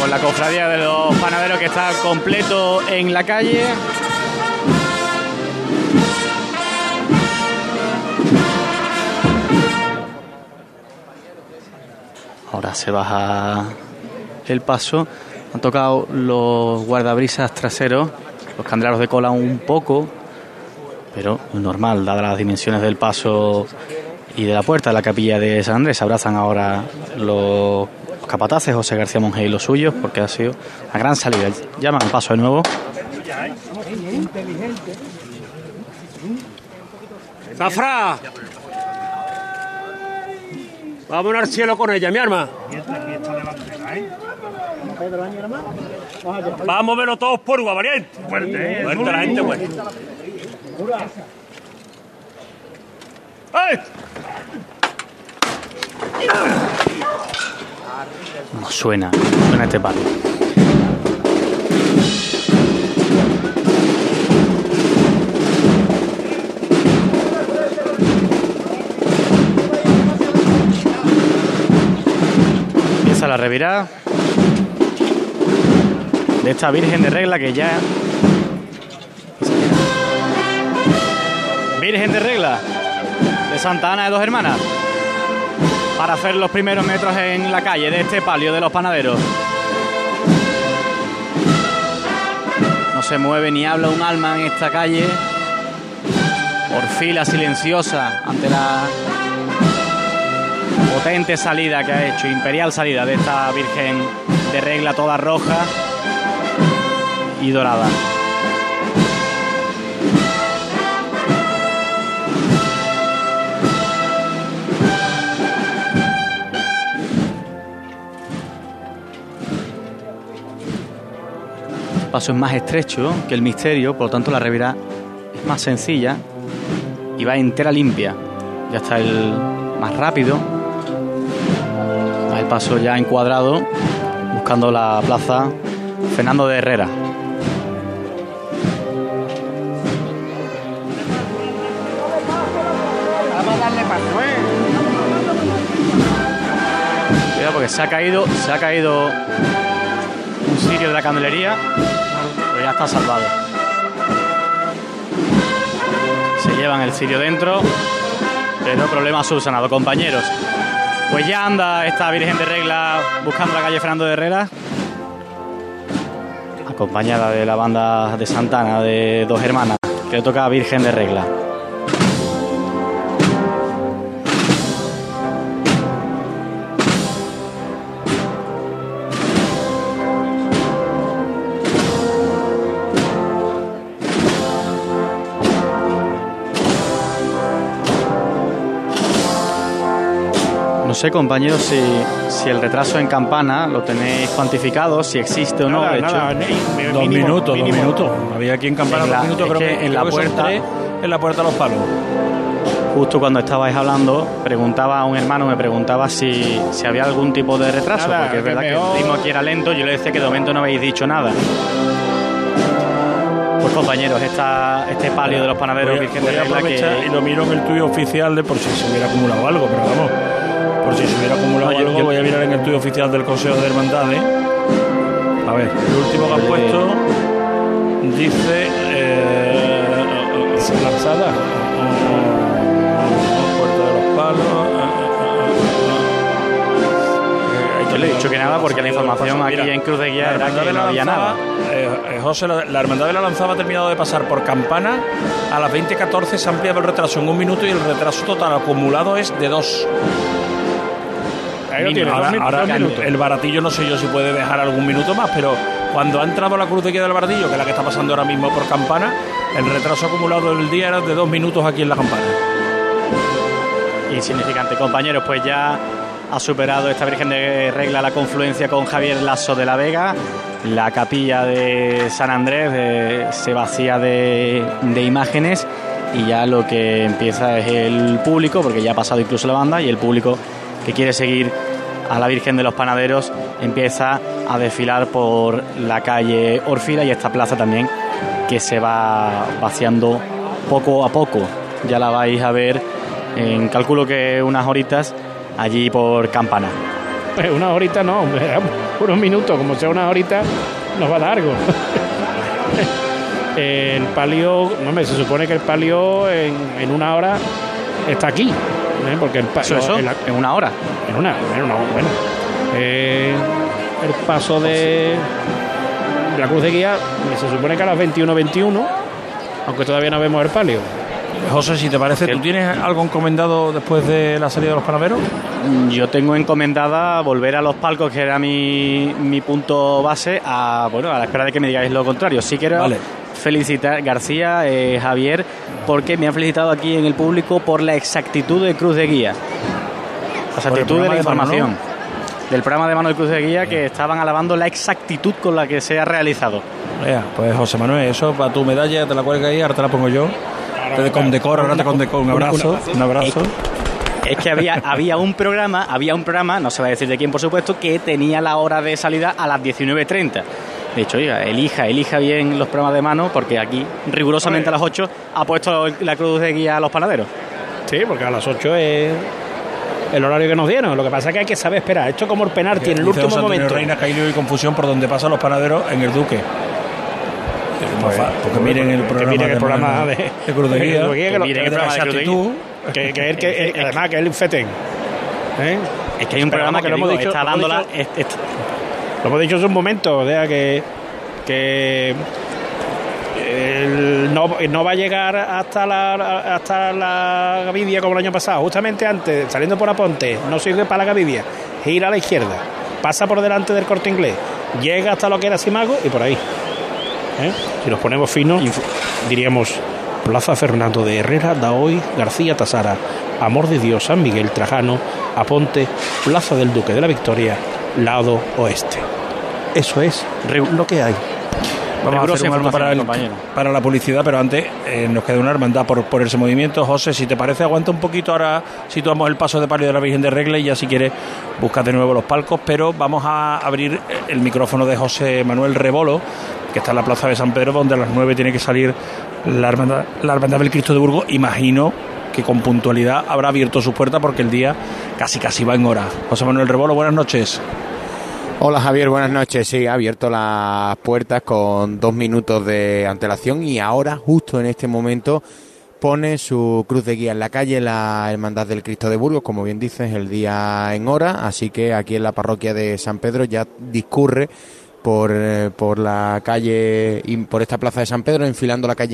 E: Con la cofradía de los panaderos que está completo en la calle. Ahora se baja el paso. Han tocado los guardabrisas traseros, los candeleros de cola un poco, pero normal, dadas las dimensiones del paso y de la puerta de la capilla de San Andrés. Se abrazan ahora los capataces, José García Monge y los suyos, porque ha sido una gran salida. Llaman al paso de nuevo.
G: Zafra. Vamos al cielo con ella, mi arma. Vamos a verlo todos por valiente. Fuerte, fuerte la gente, fuerte. ¡Ay!
E: No suena, suena este palo. Empieza la revirada de esta Virgen de Regla que ya. Virgen de Regla de Santa Ana de Dos Hermanas para hacer los primeros metros en la calle de este palio de los panaderos. No se mueve ni habla un alma en esta calle. Por fila silenciosa ante la potente salida que ha hecho, imperial salida de esta Virgen de regla toda roja y dorada. El paso es más estrecho que el misterio, por lo tanto la revira es más sencilla y va entera limpia. Ya está el más rápido. El paso ya encuadrado, buscando la plaza Fernando de Herrera. Porque se ha caído, se ha caído un sirio de la candelería, pero ya está salvado. Se llevan el sirio dentro, pero problema subsanado, compañeros. Pues ya anda esta Virgen de Regla buscando la calle Fernando de Herrera, acompañada de la banda de Santana de dos hermanas, que toca Virgen de Regla. Sé, compañeros, si, si el retraso en campana lo tenéis cuantificado, si existe o no.
A: Nada,
E: de hecho,
A: nada, ni- dos minutos, dos minutos. Había aquí en campana
E: En
A: dos
E: la-
A: minutos,
E: es
A: creo
E: que
A: que,
E: en la
A: creo que son
E: puerta-
A: tres en la puerta de los palos.
E: Justo cuando estabais hablando, preguntaba a un hermano, me preguntaba si, si había algún tipo de retraso,
D: Nada,
E: porque es
D: que
E: verdad que
D: mejor-
E: el ritmo aquí era lento, yo le decía que de momento no habéis dicho nada. Pues compañeros, esta, este palio de los panaderos
A: Voy a,
E: Virgen
A: voy
E: de Regla que
A: y lo miro en el tuyo oficial de por si se hubiera acumulado algo, pero vamos, por si se hubiera acumulado
E: No, yo-
A: algo,
E: yo-
A: voy a mirar en el tuyo oficial del Consejo de Hermandades. A ver, el último que han
E: Eh,
A: puesto dice. Eh,
D: lanzada.
A: Puerta de los palos.
E: Yo le he dicho que nada porque la información aquí en Cruz de Guía era que no había nada.
A: eh, eh, José, la, la Hermandad de la Lanzada ha terminado de pasar por Campana. A las 20.14 se ha ampliado el retraso en un minuto y el retraso total acumulado es de dos.
D: Ahí lo tienes,
A: ahora,
D: dos min-
A: ahora
D: dos
A: el,
D: minutos.
A: el baratillo no sé yo si puede dejar algún minuto más, pero cuando ha entrado la cruz de guía del baratillo, que es la que está pasando ahora mismo por Campana, el retraso acumulado del día era de dos minutos aquí en la Campana.
E: Insignificante, compañeros, pues ya ha superado esta Virgen de Regla la confluencia con Javier Lasso de la Vega. La capilla de San Andrés eh, se vacía de, de imágenes y ya lo que empieza es el público, porque ya ha pasado incluso la banda, y el público que quiere seguir a la Virgen de los Panaderos empieza a desfilar por la calle Orfila y esta plaza también que se va vaciando poco a poco. Ya la vais a ver en calculo que unas horitas allí por Campana.
D: Pues una horita no, unos minutos, como sea una horita, nos va largo. el palio, no hombre, se supone que el palio en, en una hora está aquí. ¿Eh? Porque el pa-
E: Eso, eso,
D: el-
E: en una hora.
D: en una, en una bueno. Eh, el paso de, la cruz de guía se supone que a las 21.21, aunque todavía no vemos el palio.
A: José, si te parece, ¿tú tienes algo encomendado después de la salida de los panaderos?
E: Yo tengo encomendada volver a los palcos, que era mi, mi punto base, a bueno a la espera de que me digáis lo contrario. Sí quiero
A: Vale.
E: Felicitar García, eh, Javier, porque me han felicitado aquí en el público por la exactitud de Cruz de Guía. La exactitud de la información. Del programa de mano de Cruz de Guía que estaban alabando la exactitud con la que se ha realizado.
A: Vea, pues José Manuel, eso para tu medalla, te la cuelga ahí, ahora te la pongo yo. Te condecoro, ahora te condecoro un abrazo. Un abrazo.
E: Es que había, había un programa, había un programa, no se va a decir de quién por supuesto, que tenía la hora de salida a las 19.30. De hecho, oiga, elija, elija bien los programas de mano, porque aquí, rigurosamente a las 8, ha puesto la cruz de guía a los panaderos.
D: Sí, porque a las 8 es el horario que nos dieron. Lo que pasa es que hay que saber esperar. Esto es como el penalti en el último momento.
A: Reina, que hay lío y confusión por donde pasan los panaderos en el Duque.
D: Pues,
A: porque miren el programa,
D: miren el
A: de,
D: programa de,
A: de Cruz de Guía.
D: Que
E: miren el programa de Cruz
D: que, que, él- que, que además que es el feten. ¿eh?
E: Es que hay un
D: Pero
E: programa que
D: lo hemos dicho-
E: está dándola...
D: dicho-
E: es- es-
D: Lo hemos dicho hace un momento, o sea que, que el- no, no va a llegar hasta la hasta la Gavidia como el año pasado. Justamente antes, saliendo por Aponte, no sigue para la Gavidia, gira a la izquierda, pasa por delante del corte inglés, llega hasta lo que era Simago y por ahí. ¿Eh? Si nos ponemos finos, diríamos Plaza Fernando de Herrera, Daoy, García Tasara, Amor de Dios, San Miguel, Trajano, Aponte, Plaza del Duque de la Victoria, lado oeste. Eso es lo que hay.
A: Vamos a hacer para, el- para la publicidad, pero antes eh, nos queda una hermandad por, por ese movimiento. José, si te parece, aguanta un poquito. Ahora situamos el paso de palio de la Virgen de Regla y ya si quieres busca de nuevo los palcos. Pero vamos a abrir el micrófono de José Manuel Rebolo, que está en la plaza de San Pedro, donde a las 9 tiene que salir la hermandad, la hermandad del Cristo de Burgos. Imagino con puntualidad habrá abierto sus puertas porque el día casi casi va en hora. José Manuel Rebolo, buenas noches.
U: Hola Javier, buenas noches. Sí, ha abierto las puertas con dos minutos de antelación y ahora, justo en este momento, pone su cruz de guía en la calle la Hermandad del Cristo de Burgos, como bien dices, el día en hora, así que aquí en la parroquia de San Pedro ya discurre por, eh, por la calle, por esta plaza de San Pedro, enfilando la calle